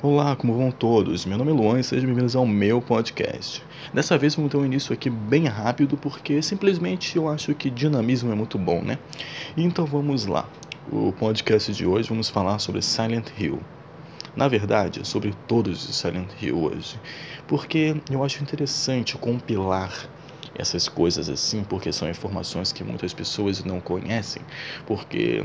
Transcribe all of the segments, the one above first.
Olá, como vão todos? Meu nome é Luan e sejam bem-vindos ao meu podcast. Dessa vez vamos ter um início aqui bem rápido porque simplesmente eu acho que dinamismo é muito bom, né? Então vamos lá. O podcast de hoje vamos falar sobre Silent Hill. Na verdade, sobre todos os Silent Hill hoje, porque eu acho interessante compilar essas coisas assim, porque são informações que muitas pessoas não conhecem, porque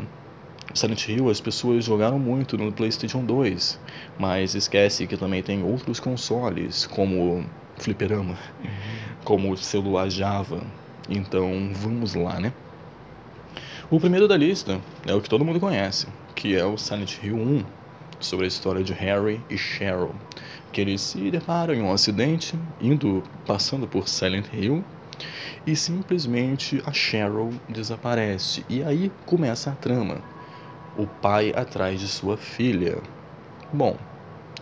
Silent Hill as pessoas jogaram muito no PlayStation 2, mas esquece que também tem outros consoles, como fliperama, uhum. como o celular Java. Então vamos lá, né? O primeiro da lista é o que todo mundo conhece, que é o Silent Hill 1, sobre a história de Harry e Cheryl, que eles se deparam em um acidente indo passando por Silent Hill e simplesmente a Cheryl desaparece. E aí começa a trama o pai atrás de sua filha. Bom,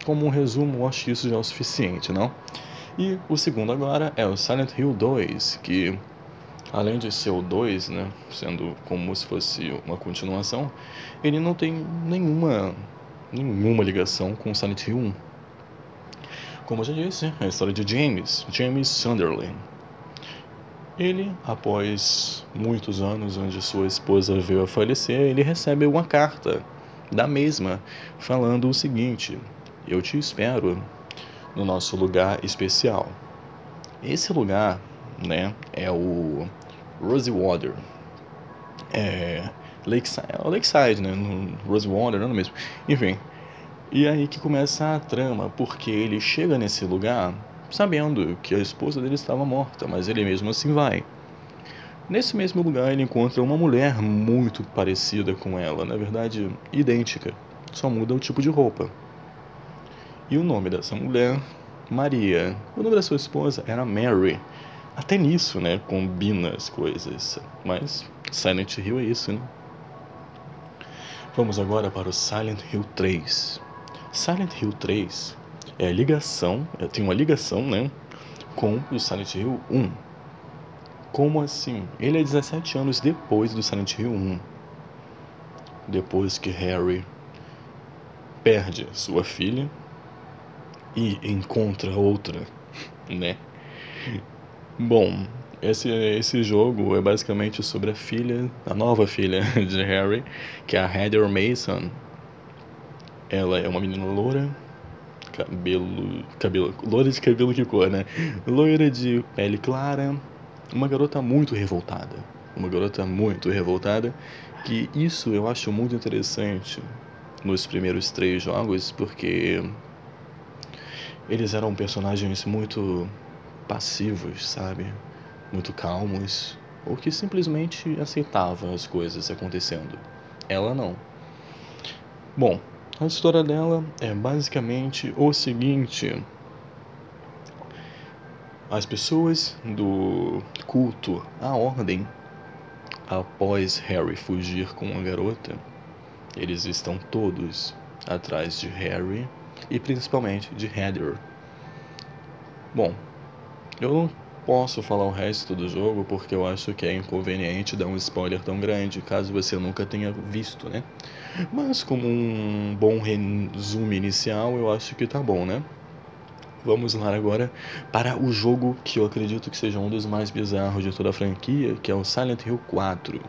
como um resumo, acho que isso já é o suficiente, não? E o segundo agora é o Silent Hill 2, que além de ser o 2, né, sendo como se fosse uma continuação, ele não tem nenhuma nenhuma ligação com Silent Hill 1. Como eu já disse, é a história de James, James Sunderland, ele, após muitos anos onde sua esposa veio a falecer, ele recebe uma carta da mesma falando o seguinte: Eu te espero no nosso lugar especial. Esse lugar, né, é o Rosewater. É Lakeside, é Lakeside né, no Rosewater, não é mesmo? Enfim. E aí que começa a trama, porque ele chega nesse lugar sabendo que a esposa dele estava morta, mas ele mesmo assim vai. Nesse mesmo lugar, ele encontra uma mulher muito parecida com ela, na verdade, idêntica, só muda o tipo de roupa. E o nome dessa mulher, Maria. O nome da sua esposa era Mary. Até nisso, né, combina as coisas. Mas Silent Hill é isso, né? Vamos agora para o Silent Hill 3. Silent Hill 3 é ligação, é, tem uma ligação, né, com o Silent Hill 1. Como assim? Ele é 17 anos depois do Silent Hill 1. Depois que Harry perde sua filha e encontra outra, né? Bom, esse, esse jogo é basicamente sobre a filha, a nova filha de Harry, que é a Heather Mason. Ela é uma menina loura, cabelo. cabelo loira de cabelo que cor, né? Loira de pele clara, uma garota muito revoltada. Uma garota muito revoltada. Que isso eu acho muito interessante nos primeiros três jogos, porque eles eram personagens muito passivos, sabe? Muito calmos, ou que simplesmente aceitavam as coisas acontecendo. Ela não. Bom, a história dela é basicamente o seguinte: as pessoas do culto à ordem, após Harry fugir com a garota, eles estão todos atrás de Harry e principalmente de Heather. Bom, eu não posso falar o resto do jogo porque eu acho que é inconveniente dar um spoiler tão grande caso você nunca tenha visto, né? Mas como um bom resumo inicial, eu acho que tá bom, né? Vamos lá agora para o jogo que eu acredito que seja um dos mais bizarros de toda a franquia, que é o Silent Hill 4.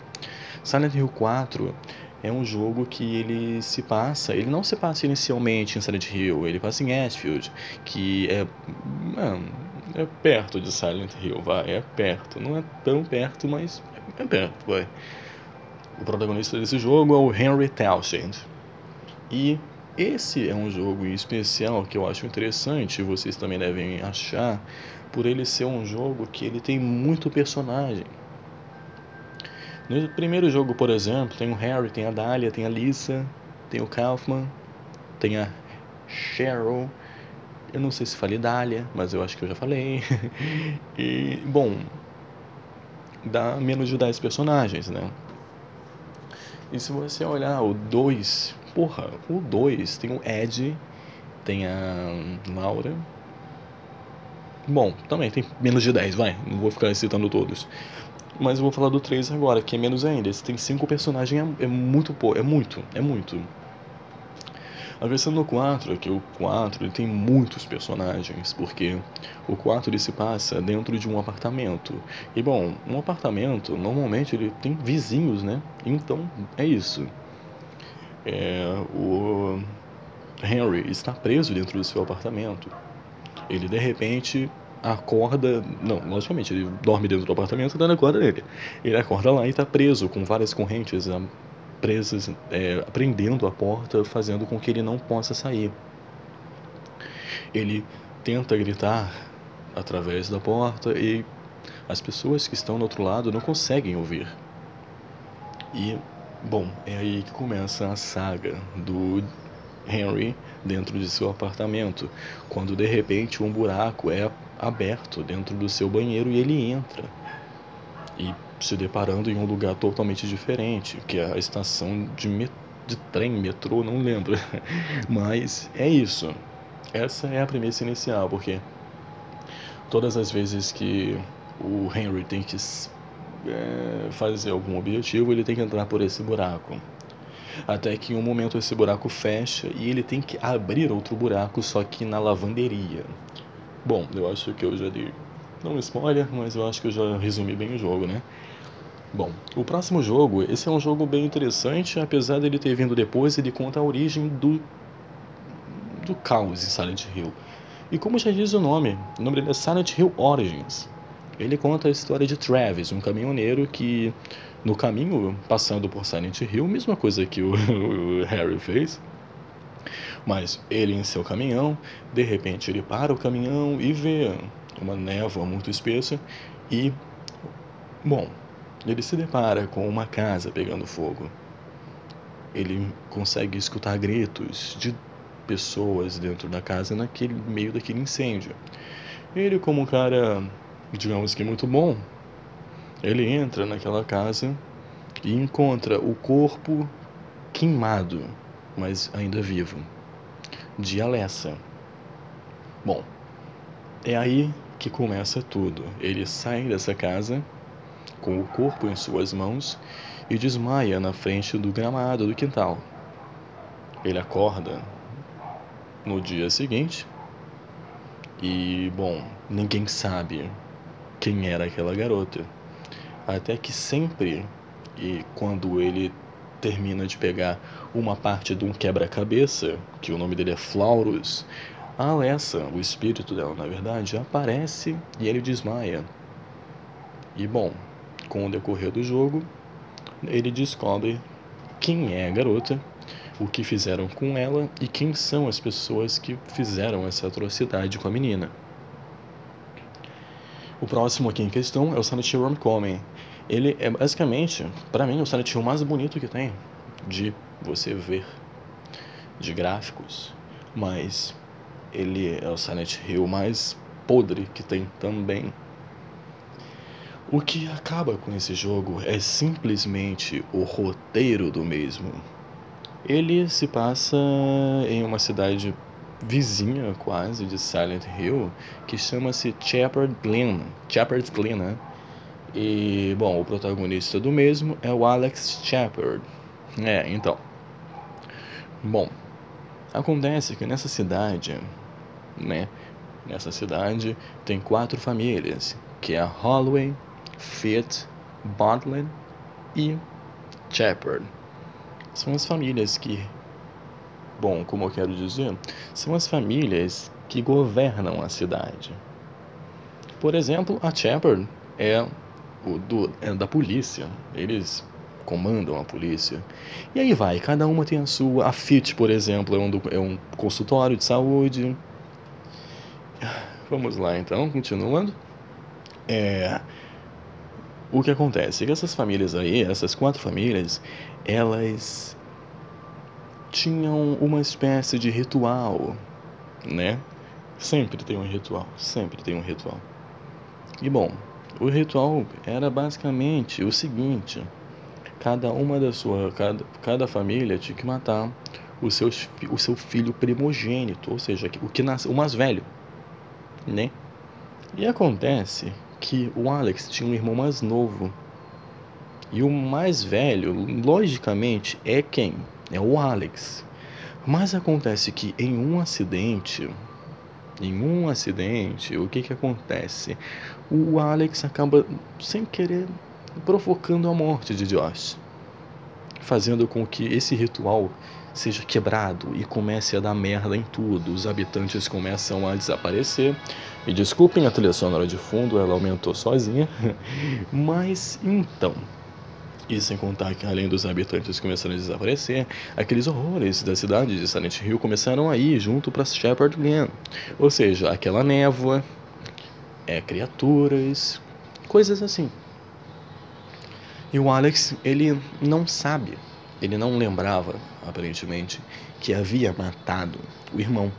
Silent Hill 4 é um jogo que ele se passa, ele não se passa inicialmente em Silent Hill, ele passa em Ashfield, que é, mano, é perto de Silent Hill, vai, é perto, não é tão perto, mas é perto, vai. O protagonista desse jogo é o Henry Townshend. E esse é um jogo especial que eu acho interessante, vocês também devem achar, por ele ser um jogo que ele tem muito personagem. No primeiro jogo, por exemplo, tem o Harry, tem a Dahlia, tem a Lisa, tem o Kaufman, tem a Cheryl. Eu não sei se falei Dahlia, mas eu acho que eu já falei. e, bom, dá menos de 10 personagens, né? E se você olhar o 2, porra, o 2 tem o Ed, tem a Laura. Bom, também tem menos de 10, vai, não vou ficar citando todos. Mas eu vou falar do 3 agora, que é menos ainda. Esse tem 5 personagens, é, é muito pô, é muito, é muito. A questão do 4 é que o 4 ele tem muitos personagens, porque o 4 ele se passa dentro de um apartamento. E bom, um apartamento normalmente ele tem vizinhos, né? Então é isso. É, o Henry está preso dentro do seu apartamento. Ele de repente acorda. Não, logicamente, ele dorme dentro do apartamento, dando acorda nele. Ele acorda lá e está preso com várias correntes presas, é, prendendo a porta, fazendo com que ele não possa sair. Ele tenta gritar através da porta e as pessoas que estão do outro lado não conseguem ouvir. E, bom, é aí que começa a saga do Henry dentro de seu apartamento, quando de repente um buraco é aberto dentro do seu banheiro e ele entra. E se deparando em um lugar totalmente diferente, que é a estação de, met de trem, metrô, não lembro. Mas é isso. Essa é a premissa inicial, porque todas as vezes que o Henry tem que é, fazer algum objetivo, ele tem que entrar por esse buraco. Até que em um momento esse buraco fecha e ele tem que abrir outro buraco, só que na lavanderia. Bom, eu acho que eu já dei. Não spoiler, mas eu acho que eu já resumi bem o jogo, né? Bom, o próximo jogo, esse é um jogo bem interessante, apesar dele ter vindo depois, ele conta a origem do do caos em Silent Hill. E como já diz o nome, o nome dele é Silent Hill Origins. Ele conta a história de Travis, um caminhoneiro que no caminho passando por Silent Hill, mesma coisa que o, o Harry fez, mas ele em seu caminhão, de repente ele para o caminhão e vê uma névoa muito espessa e bom, ele se depara com uma casa pegando fogo. Ele consegue escutar gritos de pessoas dentro da casa naquele meio daquele incêndio. Ele, como um cara, digamos que muito bom, ele entra naquela casa e encontra o corpo queimado, mas ainda vivo, de Alessa. Bom, é aí que começa tudo. Ele sai dessa casa com o corpo em suas mãos e desmaia na frente do gramado do quintal. Ele acorda no dia seguinte e, bom, ninguém sabe quem era aquela garota. Até que sempre, e quando ele termina de pegar uma parte de um quebra-cabeça, que o nome dele é Flaurus, a Alessa, o espírito dela, na verdade, aparece e ele desmaia. E bom, com o decorrer do jogo, ele descobre quem é a garota, o que fizeram com ela e quem são as pessoas que fizeram essa atrocidade com a menina. O próximo aqui em questão é o Silent Hill Homecoming. Ele é basicamente, para mim, o Silent Hill mais bonito que tem de você ver, de gráficos, mas ele é o Silent Hill mais podre que tem também o que acaba com esse jogo é simplesmente o roteiro do mesmo. Ele se passa em uma cidade vizinha quase de Silent Hill que chama-se Shepherd Glen. Shepherd Glen, né? E, bom, o protagonista do mesmo é o Alex Shepard. É, então. Bom, acontece que nessa cidade, né? Nessa cidade tem quatro famílias, que é a Holloway, Fit, Bartlett e Shepard. São as famílias que, bom, como eu quero dizer, são as famílias que governam a cidade. Por exemplo, a Shepard é, do, é da polícia. Eles comandam a polícia. E aí vai, cada uma tem a sua. A FIT, por exemplo, é um, é um consultório de saúde. Vamos lá então, continuando. É, o que acontece é que essas famílias aí, essas quatro famílias, elas tinham uma espécie de ritual, né? Sempre tem um ritual, sempre tem um ritual. E bom, o ritual era basicamente o seguinte: cada uma da sua, cada, cada família tinha que matar o, seus, o seu filho primogênito, ou seja, o que nasce, o mais velho, né? E acontece que o Alex tinha um irmão mais novo. E o mais velho, logicamente, é quem? É o Alex. Mas acontece que em um acidente, em um acidente, o que que acontece? O Alex acaba sem querer provocando a morte de Josh, fazendo com que esse ritual seja quebrado e comece a dar merda em tudo. Os habitantes começam a desaparecer. Me desculpem a trilha sonora de fundo, ela aumentou sozinha. Mas então, e sem contar que além dos habitantes começaram a desaparecer, aqueles horrores da cidade de Silent Hill começaram a ir junto para Shepherd Glen. Ou seja, aquela névoa, é, criaturas, coisas assim. E o Alex, ele não sabe, ele não lembrava, aparentemente, que havia matado o irmão.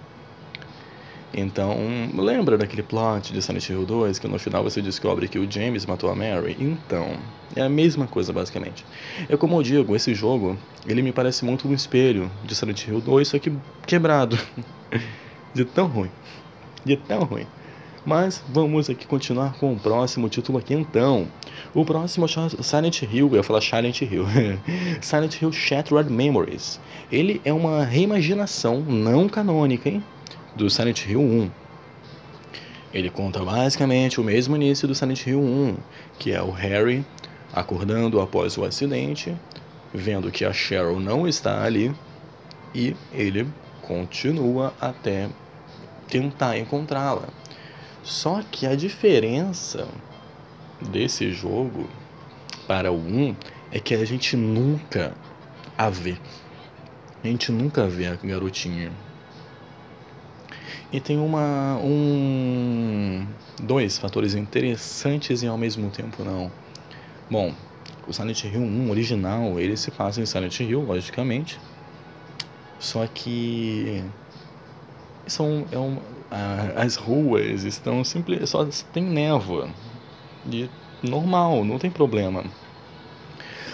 Então, lembra daquele plot de Silent Hill 2 que no final você descobre que o James matou a Mary? Então, é a mesma coisa basicamente. É como eu digo, esse jogo, ele me parece muito um espelho de Silent Hill 2, só que quebrado. de tão ruim. De tão ruim. Mas vamos aqui continuar com o próximo título aqui então. O próximo é Silent Hill, eu ia falar Silent Hill. Silent Hill Shattered Memories. Ele é uma reimaginação não canônica, hein? do Silent Hill 1. Ele conta basicamente o mesmo início do Silent Hill 1, que é o Harry acordando após o acidente, vendo que a Cheryl não está ali e ele continua até tentar encontrá-la. Só que a diferença desse jogo para o 1 é que a gente nunca a vê. A gente nunca vê a garotinha. E tem uma um dois fatores interessantes e ao mesmo tempo não. Bom, o Silent Hill 1 original, ele se passa em Silent Hill, logicamente. Só que são é um, as ruas estão simples, só tem névoa. E normal, não tem problema.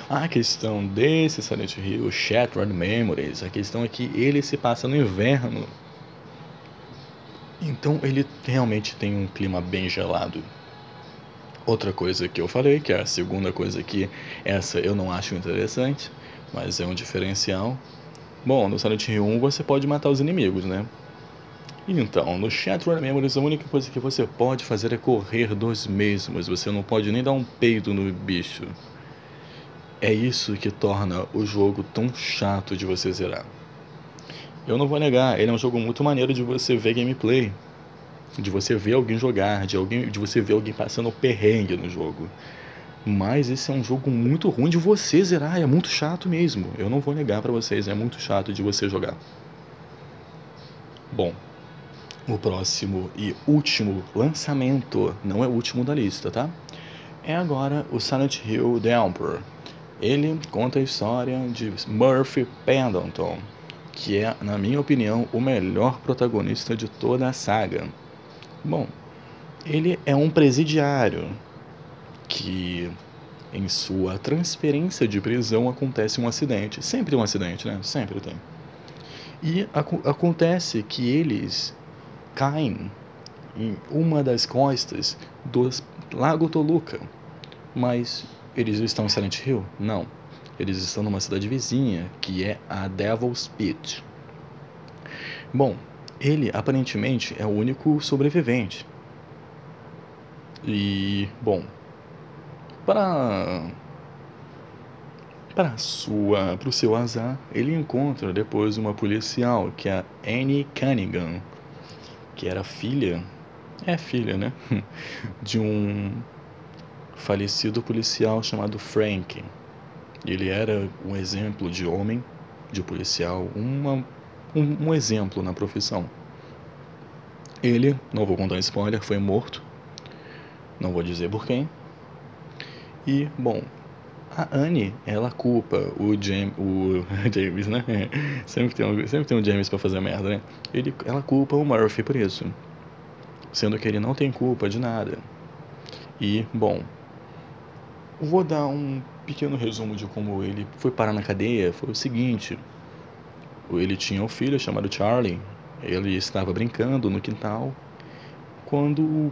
A questão desse Silent Hill Shattered Memories, a questão é que ele se passa no inverno então ele realmente tem um clima bem gelado. Outra coisa que eu falei, que é a segunda coisa que essa eu não acho interessante, mas é um diferencial. Bom, no Silent Hill 1 você pode matar os inimigos, né? Então, no Shattered Memories a única coisa que você pode fazer é correr dos mesmos, você não pode nem dar um peito no bicho. É isso que torna o jogo tão chato de você zerar. Eu não vou negar, ele é um jogo muito maneiro de você ver gameplay, de você ver alguém jogar, de alguém, de você ver alguém passando perrengue no jogo. Mas esse é um jogo muito ruim de você zerar, é muito chato mesmo. Eu não vou negar para vocês, é muito chato de você jogar. Bom, o próximo e último lançamento, não é o último da lista, tá? É agora o Silent Hill The Emperor. Ele conta a história de Murphy Pendleton, que é, na minha opinião, o melhor protagonista de toda a saga. Bom, ele é um presidiário que em sua transferência de prisão acontece um acidente. Sempre um acidente, né? Sempre tem. E ac acontece que eles caem em uma das costas do Lago Toluca. Mas eles estão em Silent Hill? Não. Eles estão numa cidade vizinha, que é a Devil's Pit. Bom, ele aparentemente é o único sobrevivente. E, bom, para para sua, para o seu azar, ele encontra depois uma policial, que é a Annie Cunningham, que era filha, é filha, né, de um falecido policial chamado Frank. Ele era um exemplo de homem, de policial, uma, um, um exemplo na profissão. Ele, não vou contar spoiler, foi morto. Não vou dizer por quem. E, bom, a Anne, ela culpa o James, o James, né? Sempre tem um, sempre tem um James para fazer merda, né? Ele, ela culpa o Murphy por isso. Sendo que ele não tem culpa de nada. E, bom, vou dar um pequeno resumo de como ele foi parar na cadeia foi o seguinte: ele tinha um filho chamado Charlie. Ele estava brincando no quintal quando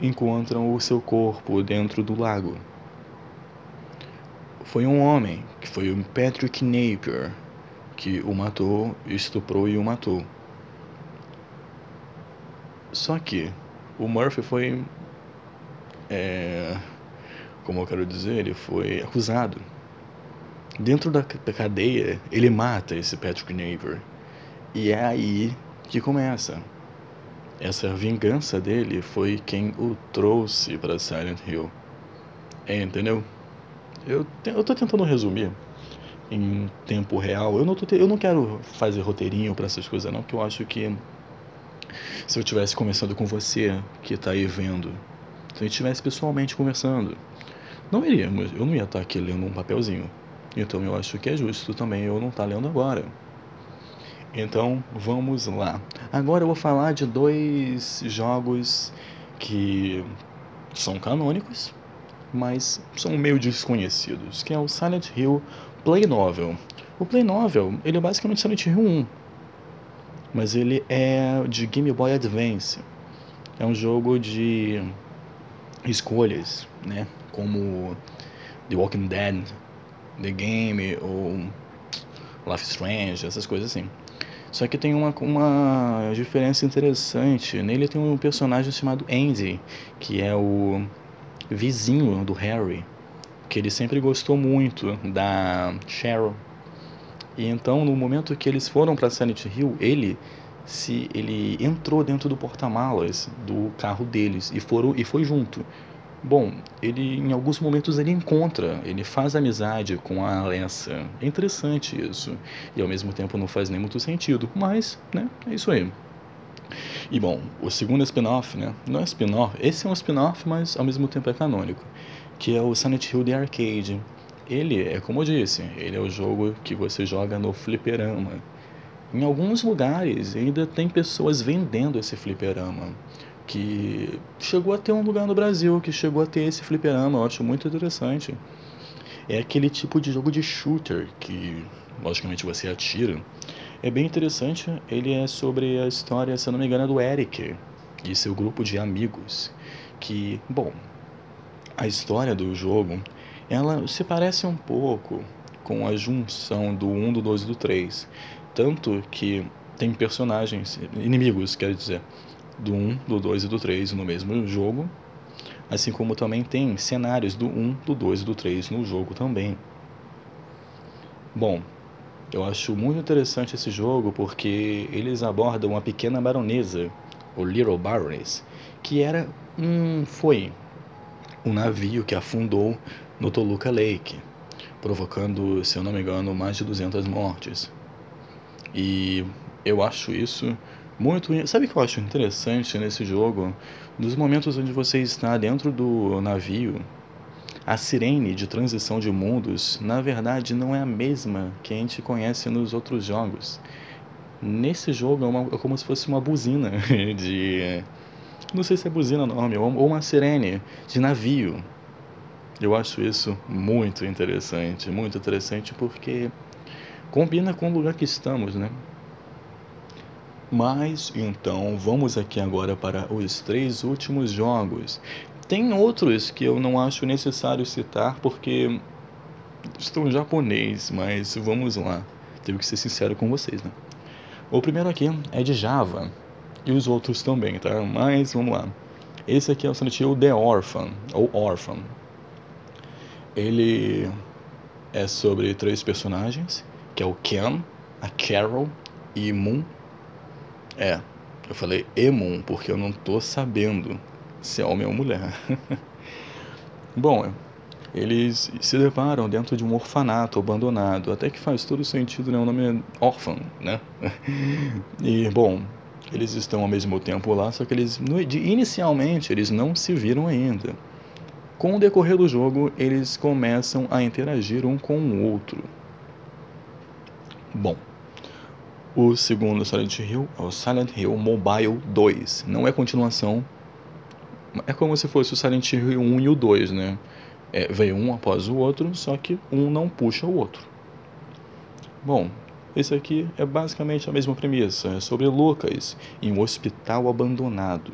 encontram o seu corpo dentro do lago. Foi um homem, que foi o Patrick Napier, que o matou, estuprou e o matou. Só que o Murphy foi. É, como eu quero dizer, ele foi acusado. Dentro da cadeia, ele mata esse Patrick Neighbor. E é aí que começa. Essa vingança dele foi quem o trouxe para Silent Hill. É, entendeu? Eu, eu tô tentando resumir em tempo real. Eu não, tô, eu não quero fazer roteirinho para essas coisas, não, porque eu acho que se eu tivesse conversando com você que está aí vendo, se a gente estivesse pessoalmente conversando, não iríamos, eu não ia estar tá aqui lendo um papelzinho. Então eu acho que é justo também eu não estar tá lendo agora. Então vamos lá. Agora eu vou falar de dois jogos que são canônicos, mas são meio desconhecidos, que é o Silent Hill Play Novel. O Play Novel, ele é basicamente Silent Hill 1, mas ele é de Game Boy Advance. É um jogo de escolhas, né? Como The Walking Dead, The Game ou Life Strange, essas coisas assim. Só que tem uma, uma diferença interessante. Nele tem um personagem chamado Andy, que é o vizinho do Harry, que ele sempre gostou muito da Cheryl. E então, no momento que eles foram para Silent Hill, ele se ele entrou dentro do porta-malas do carro deles e foram e foi junto. Bom, ele em alguns momentos ele encontra, ele faz amizade com a Alessa. É interessante isso. E ao mesmo tempo não faz nem muito sentido, mas, né, é isso aí. E bom, o segundo spin-off, né? Não é spin-off, esse é um spin-off, mas ao mesmo tempo é canônico, que é o Silent Hill The Arcade. Ele é como eu disse, ele é o jogo que você joga no fliperama. Em alguns lugares ainda tem pessoas vendendo esse fliperama que chegou a ter um lugar no Brasil que chegou a ter esse fliperama, eu acho muito interessante. É aquele tipo de jogo de shooter que, logicamente, você atira. É bem interessante, ele é sobre a história, se eu não me engano, do Eric e seu grupo de amigos. Que, bom, a história do jogo, ela se parece um pouco com a junção do 1, do 2 e do 3. Tanto que tem personagens, inimigos, quer dizer, do 1, do 2 e do 3 no mesmo jogo, assim como também tem cenários do 1, do 2 e do 3 no jogo também. Bom, eu acho muito interessante esse jogo porque eles abordam uma pequena baronesa, o Little Baroness, que era um foi um navio que afundou no Toluca Lake, provocando, se eu não me engano, mais de 200 mortes. E eu acho isso muito. Sabe o que eu acho interessante nesse jogo? Nos momentos onde você está dentro do navio, a sirene de transição de mundos, na verdade, não é a mesma que a gente conhece nos outros jogos. Nesse jogo é, uma, é como se fosse uma buzina de. Não sei se é buzina o nome, ou uma sirene de navio. Eu acho isso muito interessante, muito interessante porque combina com o lugar que estamos, né? Mas então vamos aqui agora para os três últimos jogos. Tem outros que eu não acho necessário citar porque estão em japonês, mas vamos lá. Tenho que ser sincero com vocês, né? O primeiro aqui é de Java e os outros também, tá? Mas vamos lá. Esse aqui é o Silent The Orphan, ou Orphan. Ele é sobre três personagens, que é o Ken, a Carol e Moon é, eu falei Emon porque eu não tô sabendo se é homem ou mulher. Bom, eles se deparam dentro de um orfanato abandonado, até que faz todo sentido, né? O nome é órfão, né? e, bom, eles estão ao mesmo tempo lá, só que eles, inicialmente, eles não se viram ainda. Com o decorrer do jogo, eles começam a interagir um com o outro. Bom, o segundo Silent Hill é o Silent Hill Mobile 2. Não é continuação. É como se fosse o Silent Hill 1 e o 2, né? É, veio um após o outro, só que um não puxa o outro. Bom, esse aqui é basicamente a mesma premissa. É sobre Lucas em um hospital abandonado.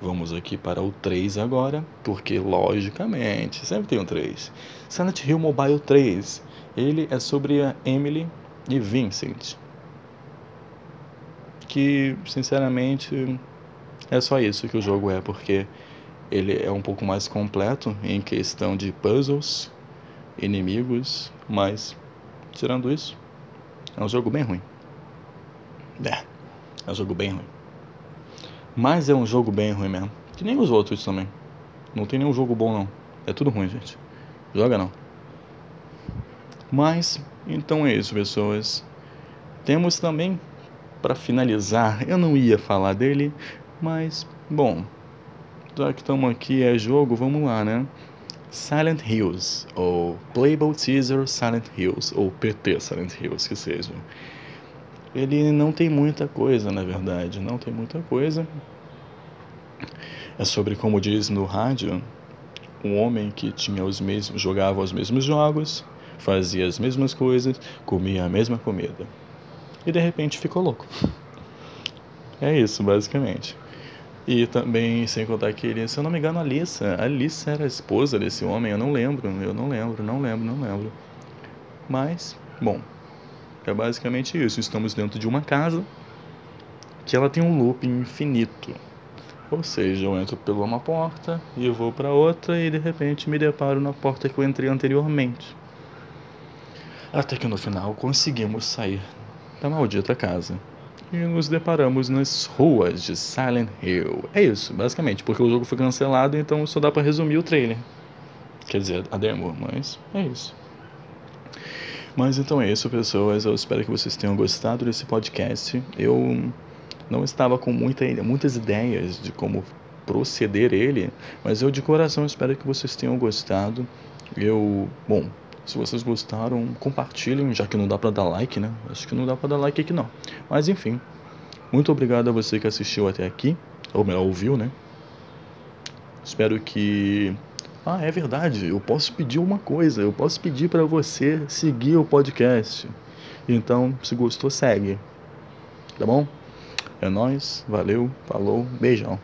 Vamos aqui para o 3 agora, porque logicamente sempre tem um 3. Silent Hill Mobile 3. Ele é sobre a Emily e Vincent. Que, sinceramente, é só isso que o jogo é, porque ele é um pouco mais completo em questão de puzzles, inimigos, mas tirando isso, é um jogo bem ruim. É, é um jogo bem ruim. Mas é um jogo bem ruim mesmo. Que nem os outros também. Não tem nenhum jogo bom não. É tudo ruim, gente. Joga não. Mas, então é isso, pessoas. Temos também, para finalizar, eu não ia falar dele, mas, bom, já que estamos aqui, é jogo, vamos lá, né? Silent Hills, ou Playable Teaser Silent Hills, ou PT Silent Hills, que seja. Ele não tem muita coisa, na verdade, não tem muita coisa. É sobre, como diz no rádio, um homem que tinha os mesmos, jogava os mesmos jogos, fazia as mesmas coisas, comia a mesma comida. E de repente ficou louco. É isso, basicamente. E também, sem contar que ele, se eu não me engano, a Alissa. A Alissa era a esposa desse homem, eu não lembro, eu não lembro, não lembro, não lembro. Mas, bom, é basicamente isso. Estamos dentro de uma casa que ela tem um loop infinito. Ou seja, eu entro por uma porta e eu vou para outra e de repente me deparo na porta que eu entrei anteriormente. Até que no final conseguimos sair da maldita casa e nos deparamos nas ruas de Silent Hill. É isso, basicamente, porque o jogo foi cancelado, então só dá para resumir o trailer. Quer dizer, a demo, mas é isso. Mas então é isso, pessoas. Eu espero que vocês tenham gostado desse podcast. Eu não estava com muita, muitas ideias de como proceder ele, mas eu de coração espero que vocês tenham gostado. Eu, bom, se vocês gostaram, compartilhem, já que não dá para dar like, né? Acho que não dá para dar like aqui não. Mas enfim, muito obrigado a você que assistiu até aqui, ou melhor, ouviu, né? Espero que ah, é verdade, eu posso pedir uma coisa, eu posso pedir para você seguir o podcast. Então, se gostou, segue. Tá bom? É nós, valeu, falou, beijão.